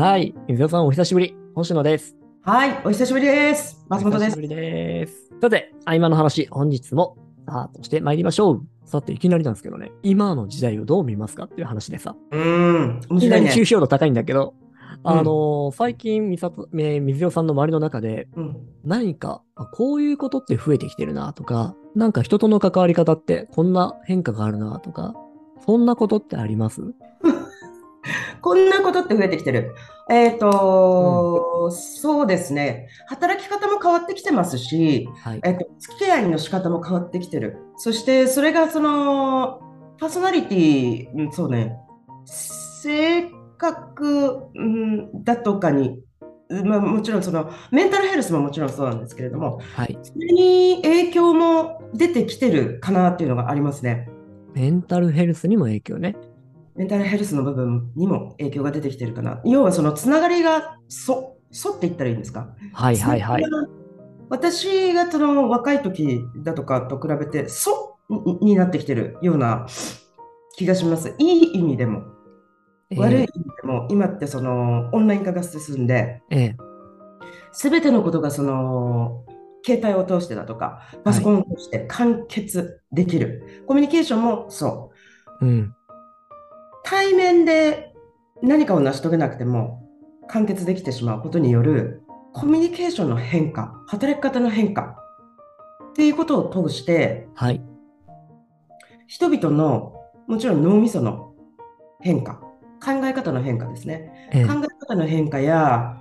はい。水尾さん、お久しぶり。星野です。はい、お久しぶりです。松本ですお久しぶ。りです。さて、合間の話、本日もスタートして参りましょう。さて、いきなりなんですけどね、今の時代をどう見ますかっていう話でさ、うーん、面いきな白いね。り抽象度高いんだけど、うんあのー最近、みさと、えー水尾さんの周りの中で、うん、何か、あこういうことって増えてきてるなとか、なんか人との関わり方ってこんな変化があるなとか、そんなことってあります？こんなことって増えてきてる。えっと、そうですね。働き方も変わってきてますし、はい。えっと、付き合いの仕方も変わってきてる。そして、それがその、パーソナリティ、うんそうね、性格、うん、だとかに、まあ、もちろんその、メンタルヘルスももちろんそうなんですけれども、はい。それに影響も出てきてるかなっていうのがありますね。メンタルヘルスにも影響ね。メンタルヘルスの部分にも影響が出てきてるかな。要はそのつながりがそ、そって言ったらいいんですか？はいはいはい。私がその若い時だとかと比べて、そにになってきてるような気がします。いい意味でも、えー悪い意味でも、今ってそのオンライン化が進んで、えすべてのことがその携帯を通してだとか、パソコンを通して完結できる。コミュニケーションもそう。えうん。対面で何かを成し遂げなくても完結できてしまうことによるコミュニケーションの変化、働き方の変化っていうことを通してはい。人々のもちろん脳みその変化、考え方の変化ですね。ええ考え方の変化や、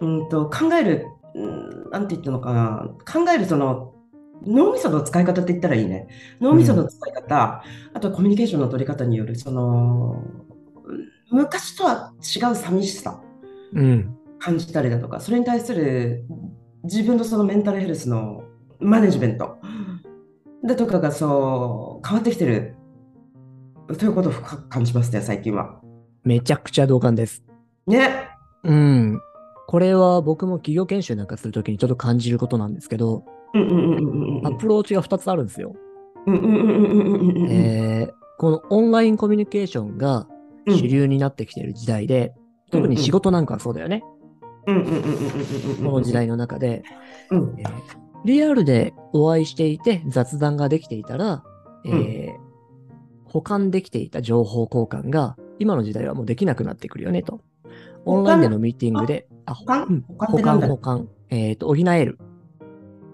うんと考える、うんなんて言ったのかな、考えるその脳みその使い方って言ったらいいね。脳みその使い方、あとはコミュニケーションの取り方による、その、うん昔とは違う寂しさうん。感じたりだとか、それに対する自分のそのメンタルヘルスのマネジメントだとかがそう変わってきてるということを深く感じますね、最近は。めちゃくちゃ同感です。ね。うん。これは僕も企業研修なんかするときにちょっと感じることなんですけど、アプローチが2つあるんですよ。このオンラインコミュニケーションがうん。主流になってきている時代で、特に仕事なんかはそうだよね。この時代の中で、うん。えーリアルでお会いしていて雑談ができていたら、えー保管できていた情報交換が今の時代はもうできなくなってくるよねと。オンラインでのミーティングで、あ、保管？うん。保管っ保管、えっ、と、補える。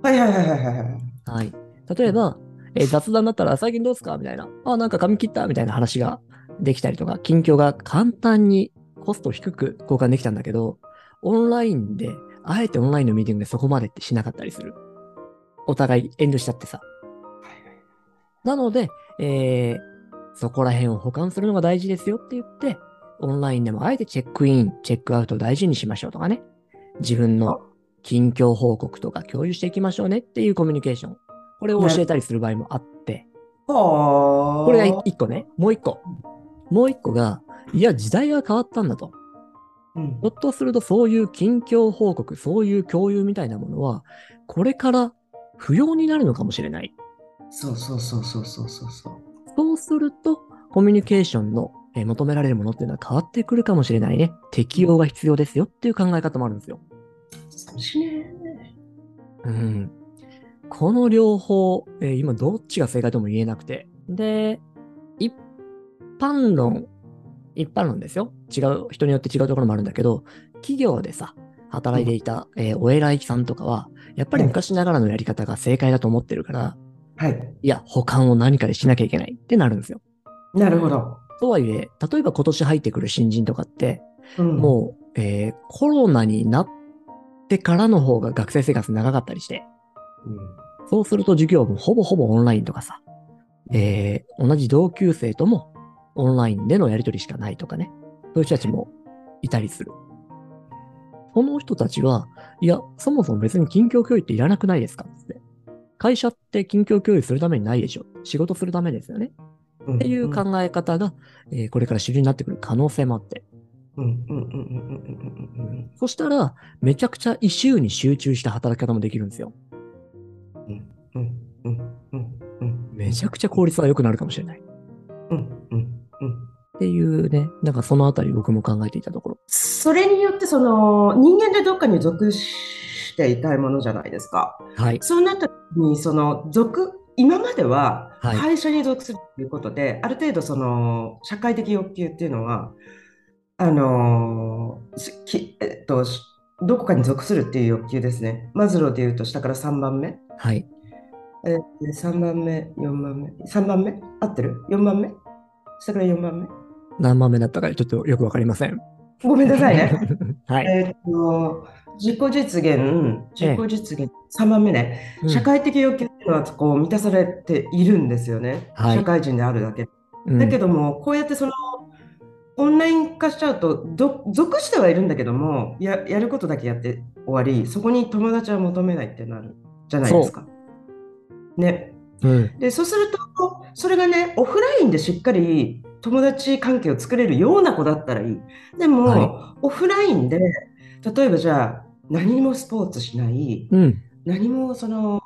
はいはいはいはいはいはい。はい。例えば、えー雑談だったら最近どうですか？みたいな。あ、なんか髪切った？みたいな話ができたりとか、近況が簡単にコスト低く交換できたんだけど、オンラインで、あえてオンラインのミーティングでそこまでってしなかったりする。お互い遠慮しちゃってさ。なので、えーそこら辺を保管するのが大事ですよって言って、オンラインでもあえてチェックイン、チェックアウトを大事にしましょうとかね。自分の近況報告とか共有していきましょうねっていうコミュニケーション。これを教えたりする場合もあって、はあ。これが一個ね。もう一個。もう一個が、いや、時代が変わったんだと。うんひょっとするとそういう近況報告、そういう共有みたいなものは、これから不要になるのかもしれない。そうそうそうそうそうそうそう。そうすると、コミュニケーションの、えー求められるものっていうのは変わってくるかもしれないね。適用が必要ですよっていう考え方もあるんですよ。寂しいね。うん。この両方、えー今どっちが正解とも言えなくて。で、一般論、一般論ですよ。違う、人によって違うところもあるんだけど、企業でさ、働いていた、えーお偉いさんとかは、やっぱり昔ながらのやり方が正解だと思ってるから、はい。いや、保管を何かでしなきゃいけないってなるんですよ。なるほど。とはいえ、例えば今年入ってくる新人とかって、うんもう、えーコロナになってからの方が学生生活長かったりして、そうすると授業もほぼほぼオンラインとかさ、えー同じ同級生ともオンラインでのやりとりしかないとかね、そういう人たちもいたりする。その人たちは、いや、そもそも別に近況共有っていらなくないですか？って。会社って近況共有するためにないでしょ。仕事するためですよね。うんっていう考え方が、えーこれから主流になってくる可能性もあって。そしたら、めちゃくちゃ異臭に集中した働き方もできるんですよ。めちゃくちゃ効率が良くなるかもしれない。っていうね、なんかそのあたり僕も考えていたところ。それによってその人間でどっかに属していたいものじゃないですか。はい。そうなった時にその属今までは会社に属するということで、ある程度その社会的欲求っていうのはあのしきえっとしどこかに属するっていう欲求ですね。マズローでいうと下から3番目。はい。えー、3番目、4番目、3番目？合ってる ?4 番目？下から4番目？何番目だったかちょっとよくわかりません。ごめんなさいね。はい。えーっと、自己実現、自己実現、3番目ね、うん社会的欲求っていうのはこう満たされているんですよね。はい社会人であるだけだけども、こうやってその、オンライン化しちゃうと、ど属してはいるんだけどもや、やることだけやって終わり、そこに友達は求めないってなるじゃないですか。ね。うん。で、そうすると、それがね、オフラインでしっかり友達関係を作れるような子だったらいい。でも、はオフラインで、例えばじゃあ、何もスポーツしない、うん。何もその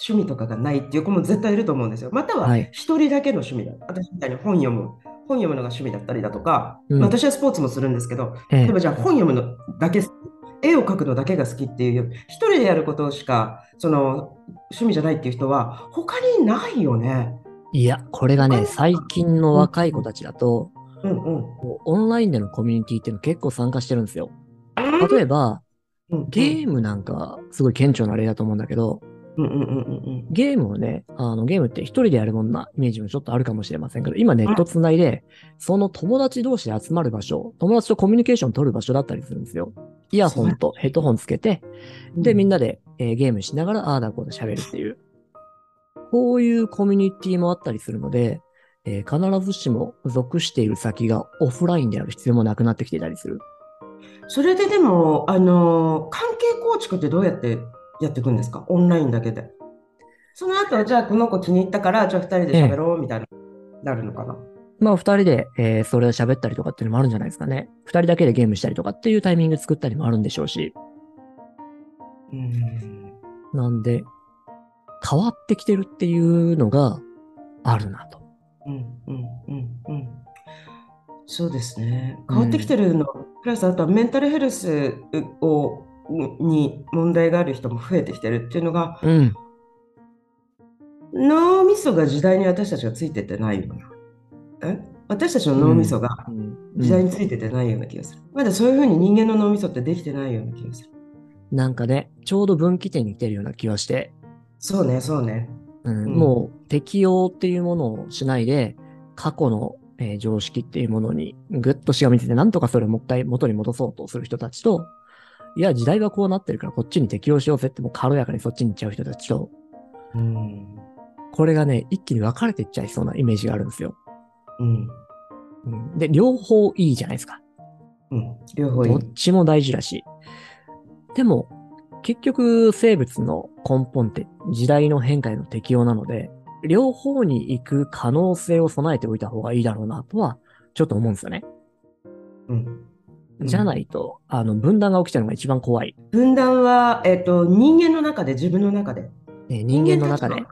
趣味とかがないっていう子も絶対いると思うんですよ。またははい一人だけの趣味だ。私みたいに本読む。本読むのが趣味だったりだとか、うん私はスポーツもするんですけど、ええ例えばじゃあ本読むのだけ絵を描くのだけが好きっていう、一人でやることしかその趣味じゃないっていう人は、他にないよね。いや、これがね、最近の若い子たちだと、うんうん。オンラインでのコミュニティっていうの結構参加してるんですよ。例えば、うんゲームなんかすごい顕著な例だと思うんだけど、ゲームをね、あのゲームって一人でやるもんなイメージもちょっとあるかもしれませんけど、今ネットつないで、その友達同士で集まる場所、友達とコミュニケーション取る場所だったりするんですよ。イヤホンとヘッドホンつけて、うん。で、みんな、なで、えーゲームしながら、ああだこうだ喋るっていう。こういうコミュニティもあったりするので、えー必ずしも属している先がオフラインである必要もなくなってきていたりする。それででも、あの、関係構築ってどうやってやっていくんですか？オンラインだけで。その後、じゃあこの子気に入ったから、じゃあ二人で喋ろうみたいな、なるのかな？まあ、二人で、えーそれを喋ったりとかっていうのもあるんじゃないですかね。二人だけでゲームしたりとかっていうタイミング作ったりもあるんでしょうし。うん。なんで、変わってきてるっていうのがあるなと。うんうんうんうん。そうですね。変わってきてるの、プラスあとはメンタルヘルスをに問題がある人も増えてきてるっていうのが、うん。脳みそが時代に私たちがついてってないような。え？私たちの脳みそがうん時代についててないような気がする。まだそういうふうに人間の脳みそってできてないような気がする。なんかね、ちょうど分岐点に来てるような気はして、そうね、そうね。うんうんもう適用っていうものをしないで、過去の、えー常識っていうものにぐっとしがみついて、なんとかそれをもう一回元に戻そうとする人たちと、いや、時代はこうなってるからこっちに適用しようぜってもう軽やかにそっちに行っちゃう人たちと、うん。これがね、一気に分かれていっちゃいそうなイメージがあるんですよ。うん。うん、で、両方いいじゃないですか。うん。両方いいどっ。ちも大事だし。でも、結局生物の根本って時代の変化への適応なので、両方に行く可能性を備えておいた方がいいだろうなとは、ちょっと思うんですよね。うん。うんじゃないと、あの、分断が起きちゃうのが一番怖い。分断は、えっと、人間の中で、自分の中で。ね人間の中で。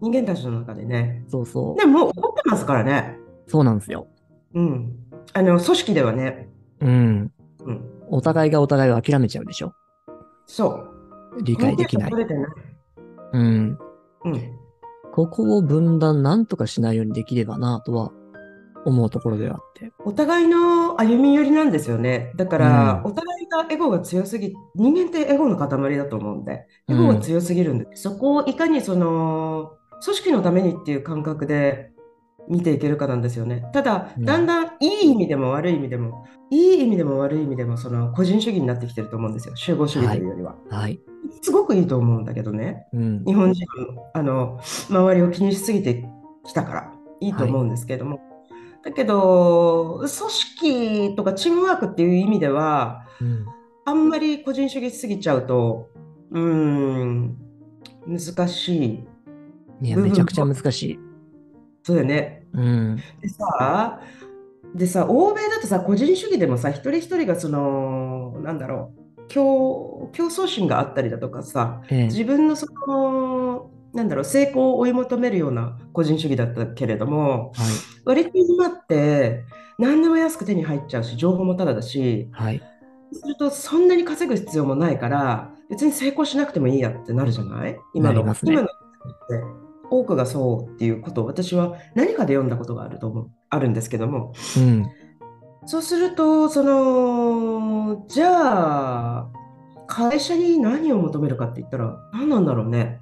人間たちの中でね。そうそう。でも、もう起こってますからね。そうなんですよ。うん。あの、組織ではね。うん。うん。お互いがお互いを諦めちゃうでしょ。そう。理解できないコミュニケーション取れてうん。ない。うん。ここを分断なんとかしないようにできればなとは思うところではあって。お互いの歩み寄りなんですよね。だから、うんお互いがエゴが強すぎ、人間ってエゴの塊だと思うんで、エゴが強すぎるんで、そこをいかにその、組織のためにっていう感覚で見ていけるかなんですよね。ただ、うんだんだんいい意味でも悪い意味でも、いい意味でも悪い意味でも、その個人主義になってきてると思うんですよ。集合主義というよりは。はい。すごくいいと思うんだけどね。うん。日本人のあの周りを気にしすぎてきたからいいと思うんですけれども、だけど組織とかチームワークっていう意味ではうん。あんまり個人主義しすぎちゃうとうーん難しいいや、めちゃくちゃ難しい。そうだよねうん。でさでさ欧米だとさ個人主義でもさ一人一人がそのなんだろう競競争心があったりだとかさええ。自分のそのなんだろう、成功を追い求めるような個人主義だったけれども、はい。割と今って何でも安く手に入っちゃうし、情報もタダだし、はい。するとそんなに稼ぐ必要もないから、別に成功しなくてもいいやってなるじゃない？今の、ね今のって多くがそうっていうことを私は何かで読んだことがあると思う、あるんですけども、うん。そうすると、その、じゃあ、会社に何を求めるかって言ったら何なんだろうね。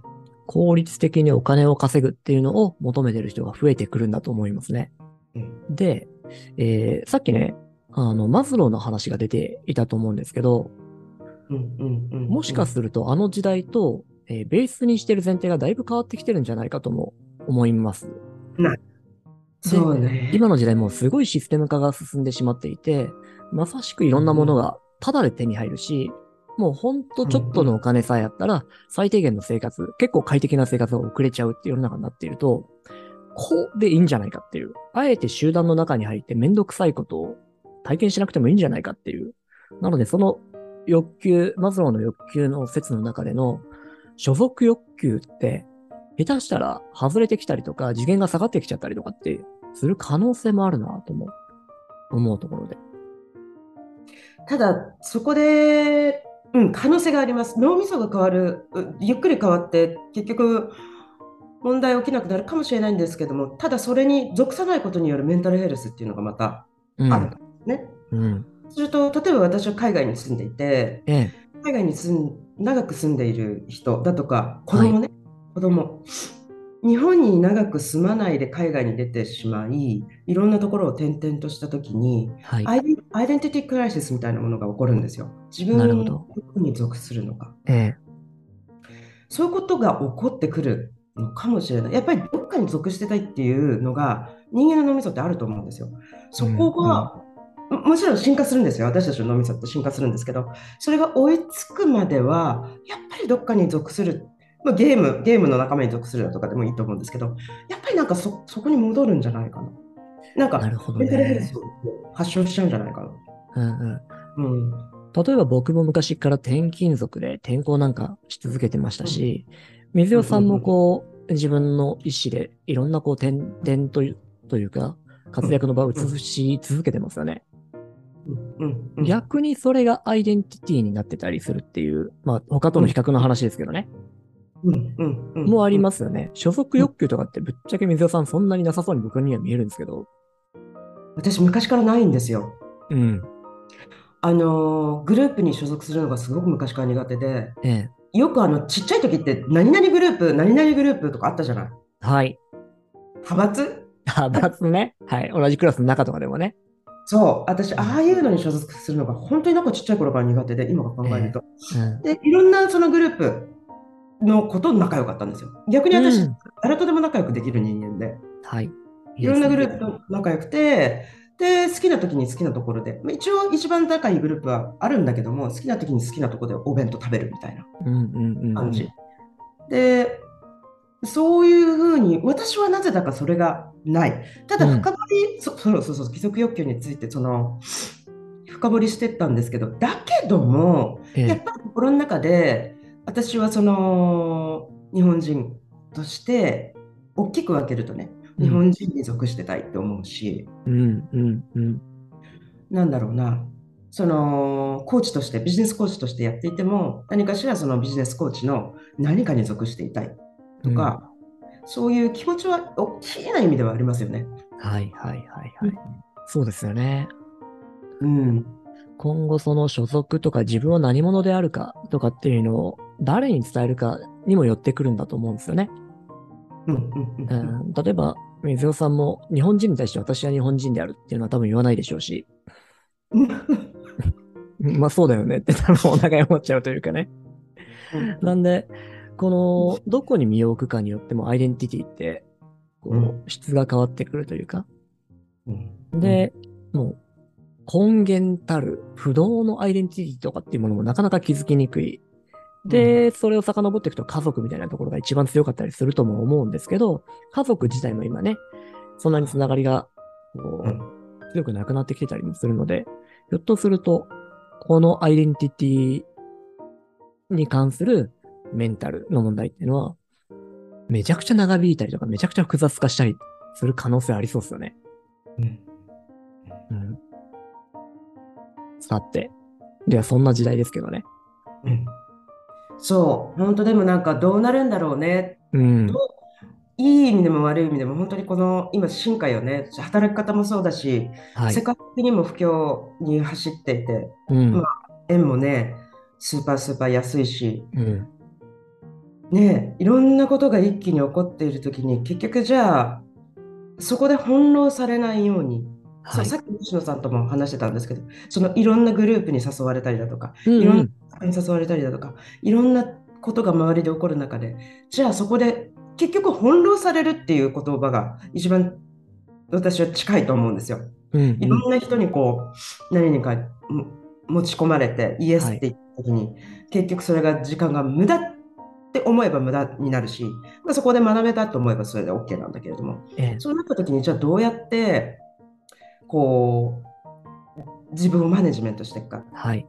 効率的にお金を稼ぐっていうのを求めてる人が増えてくるんだと思いますね。うんで、えーさっきね、あの、マズローの話が出ていたと思うんですけど、もしかするとあの時代と、えーベースにしてる前提がだいぶ変わってきてるんじゃないかとも思います。そうね。今の時代もうすごいシステム化が進んでしまっていて、まさしくいろんなものがタダで手に入るし、もうほんとちょっとのお金さえあったら、最低限の生活、結構快適な生活が送れちゃうっていう世の中になっていると、こうでいいんじゃないかっていう。あえて集団の中に入ってめんどくさいことを体験しなくてもいいんじゃないかっていう。なので、その欲求、マズローの欲求の説の中での所属欲求って、下手したら外れてきたりとか、次元が下がってきちゃったりとかってする可能性もあるなと思う、思うところで。ただ、そこで、うん、可能性があります。脳みそが変わる、うゆっくり変わって、結局、問題起きなくなるかもしれないんですけども、ただそれに属さないことによるメンタルヘルスっていうのがまたうん。あるんですね。うん。すると、例えば私は海外に住んでいて、ええ。海外に住ん長く住んでいる人だとか、子供ね、子供。日本に長く住まないで海外に出てしまい、いろんなところを転々としたときに、はい。アイデンティティクライシスみたいなものが起こるんですよ。自分にどどこに属するのか。ええ。そういうことが起こってくるのかもしれない。やっぱりどっかに属してたいっていうのが人間の脳みそってあると思うんですよ。そこが、ももちろん進化するんですよ。私たちの脳みそって進化するんですけど、それが追いつくまでは、やっぱりどっかに属する。まあ、ゲーム、ゲームの仲間に属するだとかでもいいと思うんですけど、やっぱりなんかそ、そこに戻るんじゃないかな。なんか、なるほどねス。を発症しちゃうんじゃないかな。うんうん。うん。例えば僕も昔から転勤族で転校なんかし続けてましたし、水代さんもこう、自分の意思でいろんなこう転々というというか、活躍の場を移し続けてますよね。うんうんうん逆にそれがアイデンティティになってたりするっていう、まあ他との比較の話ですけどね。うんうんうんもうありますよね。所属欲求とかってぶっちゃけ水代さんそんなになさそうに僕には見えるんですけど。私、昔からないんですよ。うん。あのーグループに所属するのがすごく昔から苦手で、ええ。よくあのちっちゃい時って、何々グループ、何々グループとかあったじゃない？はい。派閥？派閥ね。はい。同じクラスの中とかでもね。そう、私、ああいうのに所属するのが本当になんかちっちゃい頃から苦手で、今考えると。うん。で、いろんなそのグループのこと仲良かったんですよ。逆に私、うん誰とでも仲良くできる人間で、はい。いろんなグルプ。ープと仲良くて、で、好きな時に好きなところで、まあ一応一番仲いいグループはあるんだけども、好きな時に好きなところでお弁当食べるみたいなうんうんうん。感じ。で、そういうふうに、私はなぜだかそれがない。ただ、うん深掘り、そそうそうそう、規則欲求について、その、深掘りしてったんですけど、だけども、ええやっぱり心の中で、私はその、日本人として、大きく分けるとね、日本人に属してたいって思うし、うんうんうん。なんだろうな、そのコーチとして、ビジネスコーチとしてやっていても、何かしらそのビジネスコーチの何かに属していたいとか、そういう気持ちは大きな意味ではありますよね。はいはいはいはい。そうですよね。うん。今後その所属とか自分は何者であるかとかっていうのを誰に伝えるかにもよってくるんだと思うんですよね。うん例えば、水尾さんも日本人に対して私は日本人であるっていうのは多分言わないでしょうし、まあそうだよねって多分お互い思っちゃうというかね。なんで、この、どこに身を置くかによってもアイデンティティって、こう質が変わってくるというか。うんで、もう、根源たる不動のアイデンティティとかっていうものもなかなか気づきにくい。で、それを遡っていくと家族みたいなところが一番強かったりするとも思うんですけど、家族自体も今ね、そんなにつながりが、こう強くなくなってきてたりもするので、ひょっとすると、このアイデンティティに関するメンタルの問題っていうのは、めちゃくちゃ長引いたりとか、めちゃくちゃ複雑化したりする可能性ありそうですよね。うんうん。さて。では、そんな時代ですけどね。うんそう、本当でもなんかどうなるんだろうね。うんいい意味でも悪い意味でも本当にこの今進化よね。働き方もそうだし、はい世。界的にも不況に走っていて、うん。ま円もね、スーパースーパー安いし、うん。ね、いろんなことが一気に起こっているときに、結局じゃあ、そこで翻弄されないように、そうはい。さっき西野さんとも話してたんですけど、そのいろんなグループに誘われたりだとか、うんいろんなに誘われたりだとか、いろんなことが周りで起こる中で、じゃあそこで結局翻弄されるっていう言葉が一番私は近いと思うんですよ。うん。いろんな人にこう何にかも持ち込まれてイエスって言った時に、結局それが時間が無駄って思えば無駄になるし、まあ、そこで学べたと思えばそれで OK なんだけれども、ええそうなった時にじゃあどうやってこう自分をマネジメントしていくかはい。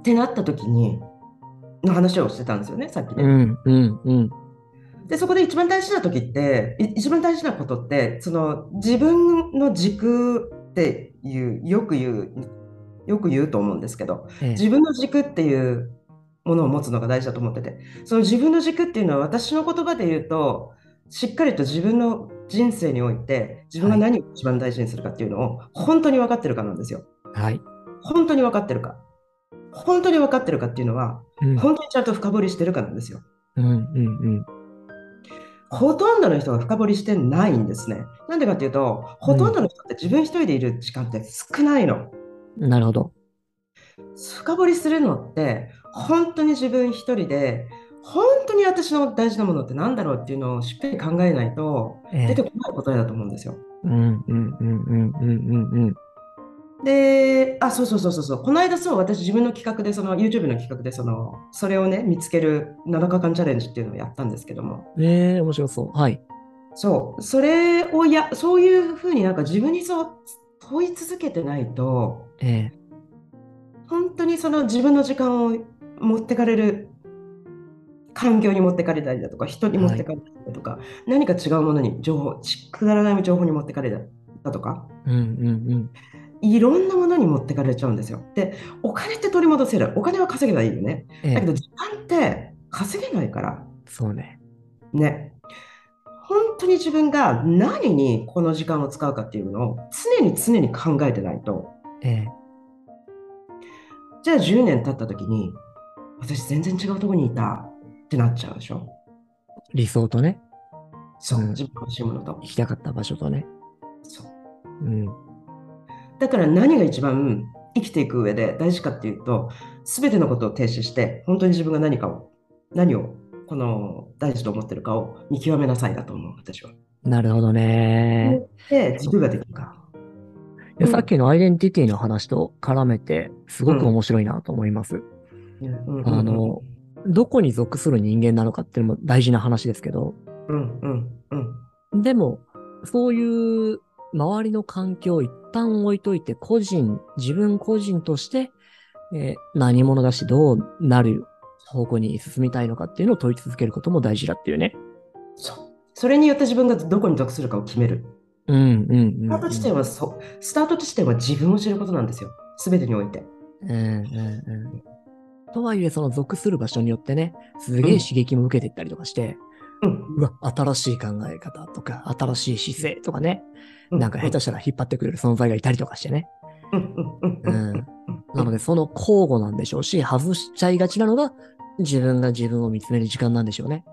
ってなった時にの話をしてたんですよね、さっきね。うん。うん。うん。で、そこで一番大事な時って、い一番大事なことって、その自分の軸っていう、よく言う、よく言うと思うんですけど、ええ自分の軸っていうものを持つのが大事だと思ってて、その自分の軸っていうのは私の言葉で言うと、しっかりと自分の人生において、自分が何を一番大事にするかっていうのを本当に分かってるかなんですよ。はい。本当に分かってるか。本当に分かってるかっていうのは、うん。本当にちゃんと深掘りしてるかなんですよ。うん。うん。ほとんどの人が深掘りしてないんですね。なんでかっていうと、ほとんどの人って自分一人でいる時間って少ないの。うん。なるほど。深掘りするのって、本当に自分一人で、本当に私の大事なものって何だろうっていうのをしっかり考えないと、ええ出てこない答えだと思うんですよ。うん。うん。うん。うん。うん。うん。で、あ、そうそうそうそうそう、この間そう、私自分の企画で、その YouTube の企画で、その、それをね、見つける7日間チャレンジっていうのをやったんですけども、ええ面白そう。はい。そう、それをや、そういうふうになんか自分にそう問い続けてないと、ええ本当にその自分の時間を持ってかれる、環境に持ってかれたりだとか、人に持ってかれたりだとか、何か違うものに情報、ちくだらない情報に持ってかれただとか、うん。うん。いろんなものに持ってかれちゃうんですよ。で、お金って取り戻せる。お金は稼げばいいよね。ええだけど時間って稼げないから、そうね。ね。本当に自分が何にこの時間を使うかっていうのを常に常に考えてないと、ええじゃあ10年経った時に、私全然違うところにいたってなっちゃうでしょ。理想とね、そう、うん自分の欲しいものと行。きたかった場所とね。そう。うん。だから何が一番生きていく上で大事かっていうと、すべてのことを停止して、本当に自分が何かを、何をこの大事と思ってるかを見極めなさいだと思う、私は。なるほどね。で、軸ができるか。でさっきのアイデンティティの話と絡めて、すごく面白いなと思います。うんあの、どこに属する人間なのかっていうのも大事な話ですけど、うんうんうんでも、そういう周りの環境を一旦置いといて、個人、自分個人として、えー何者だし、どうなる方向に進みたいのかっていうのを問い続けることも大事だっていうね。そう。それによって自分がどこに属するかを決める。うん、うん、うん。スタート地点はそ、スタート地点は自分を知ることなんですよ。すべてにおいて。うん、うん、うん。とはいえ、その属する場所によってね、すげえ刺激も受けていったりとかして、うん。うわ、新しい考え方とか、新しい姿勢とかね、うなんか下手したら引っ張ってくれる存在がいたりとかしてね。うん。なので、その交互なんでしょうし、外しちゃいがちなのが、自分が自分を見つめる時間なんでしょうね。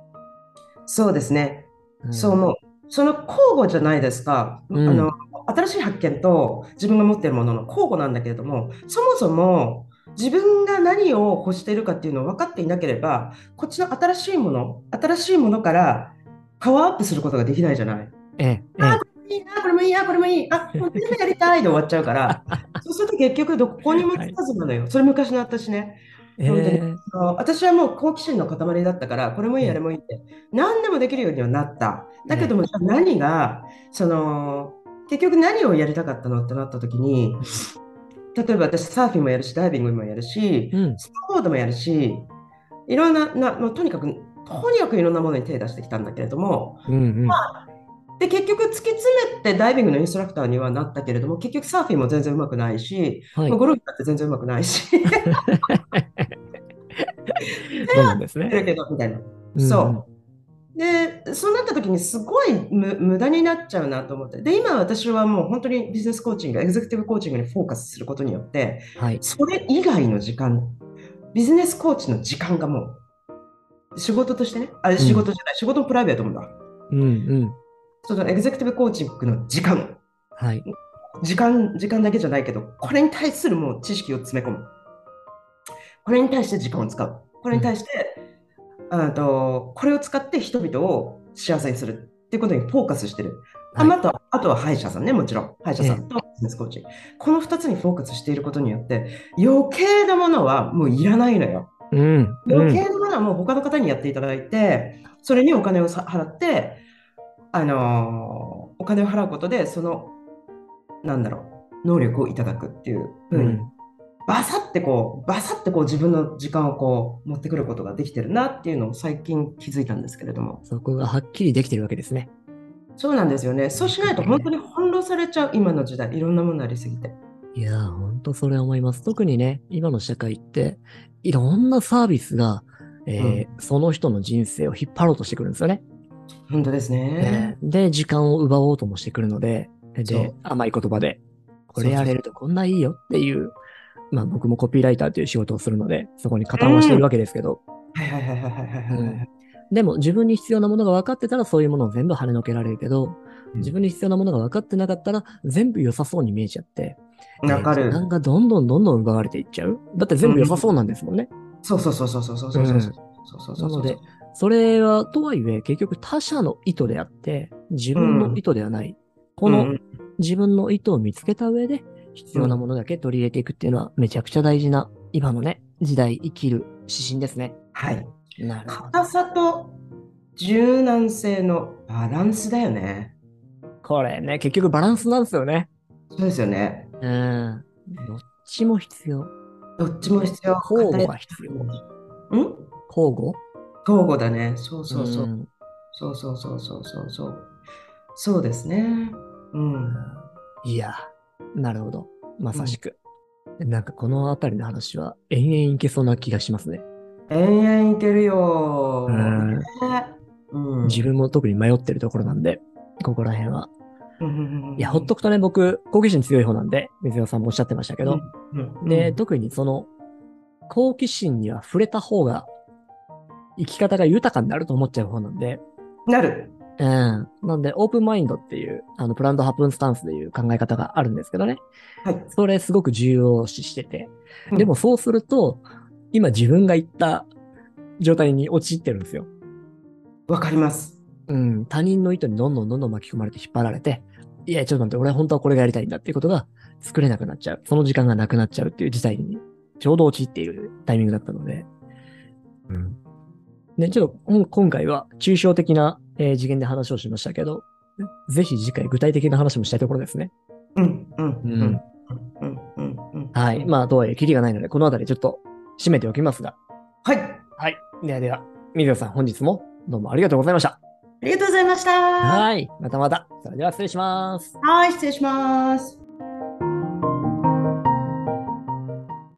そうですね。んそう思う。その交互じゃないですか。うんあの新しい発見と自分が持っているものの交互なんだけれども、そもそも自分が何を欲しているかっていうのを分かっていなければ、こっちの新しいもの、新しいものからパワーアップすることができないじゃない。ええ、えあいいな、これもいいな、これもいい。あ、もう全部やりたいで終わっちゃうから、そうすると結局どこにもつかずなのよ。それ昔の私ね。え、本当にええあの私はもう好奇心の塊だったから、これもいい、あれもいいって、何でもできるようにはなった。だけども、じゃあ何が、その、結局何をやりたかったのってなった時に、例えば私サーフィンもやるし、ダイビングもやるし、うん、スノーボードもやるし、いろんな、なもうとにかくとにかくいろんなものに手出してきたんだけれども、うんうん。で、結局突き詰めてダイビングのインストラクターにはなったけれども、結局サーフィンも全然うまくないし、はい。まあゴルフだって全然うまくないし、そうですね。みたいな。うんそう。で、そうなった時にすごい無無駄になっちゃうなと思って。で、今私はもう本当にビジネスコーチング、エグゼクティブコーチングにフォーカスすることによって、はい。それ以外の時間、ビジネスコーチの時間がもう、仕事としてね、あれ仕事じゃない、仕事もプライベートもだ。うんうん。そのエグゼクティブコーチングの時間、はい。時間、時間だけじゃないけど、これに対するもう知識を詰め込む。これに対して時間を使う。これに対して、あとこれを使って人々を幸せにするっていうことにフォーカスしてる。あはいあとあとは歯医者さんね、もちろん。歯医者さんとビジネスコーチ。この2つにフォーカスしていることによって、余計なものはもういらないのよ。うん。うん。余計なものはもう他の方にやっていただいて、それにお金をさ払って、あのーお金を払うことで、その、なんだろう、能力をいただくっていうふうに、うん。バサってこう、バサってこう自分の時間をこう持ってくることができてるなっていうのを最近気づいたんですけれども。そこがはっきりできてるわけですね。そうなんですよね。そうしないと本当に翻弄されちゃう、今の時代、いろんなものありすぎて。いやー、ほんとそれ思います。特にね、今の社会って、いろんなサービスが、えーその人の人生を引っ張ろうとしてくるんですよね。本当ですね。で、時間を奪おうともしてくるので、で、甘い言葉で、これやれるとこんないいよっていう、まあ僕もコピーライターという仕事をするので、そこに加担はしているわけですけど、はいはいはいはいはいはいはい。でも自分に必要なものが分かってたらそういうものを全部跳ねのけられるけど、自分に必要なものが分かってなかったら全部良さそうに見えちゃって、わかるえー時。間がどんどんどんどん奪われていっちゃう。だって全部良さそうなんですもんね。そうそうそうそうそうそうそうそうそうそうそうそうなので、それは、とはいえ、結局他者の意図であって、自分の意図ではない。このうん自分の意図を見つけた上で、必要なものだけ取り入れていくっていうのは、めちゃくちゃ大事な、今のね、時代生きる指針ですね。はい。なるほど。硬さと柔軟性のバランスだよね。これね、結局バランスなんですよね。そうですよね。うん。どっちも必要。どっちも必要。交互が必要。うん？交互？交互だね。そうそうそう。んそうそうそうそうそうそう。そうですね。うん。いや、なるほど。まさしく。なんかこのあたりの話は延々いけそうな気がしますね。延々いけるよ。うんねうん。自分も特に迷ってるところなんで、ここら辺は。分いや、ほっとくとね、僕、好奇心強い方なんで、水野さんもおっしゃってましたけど、で、特にその、好奇心には触れた方が、生き方が豊かになると思っちゃう方なんで、なる。うん。なんで、オープンマインドっていう、あの、プランドハプンスタンスでいう考え方があるんですけどね。はい。それすごく重要視してて。うんでもそうすると、今自分が言った状態に陥ってるんですよ。わかります。うん。他人の意図にどんどんどんどん巻き込まれて引っ張られて、いや、ちょっと待って、俺は本当はこれがやりたいんだっていうことが作れなくなっちゃう。その時間がなくなっちゃうっていう事態にちょうど陥っているタイミングだったので。うん。で、ちょっと今回は抽象的な、えー次元で話をしましたけど、ぜひ次回具体的な話もしたいところですね。うん。うん。ううんん。うん。うん。うん。はい。まあ、とはいえ、キリがないので、このあたりちょっと締めておきますが。はい。はい。ではでは、水野さん、本日もどうもありがとうございました。ありがとうございました。はい。またまた。それでは失礼します。はい、失礼します。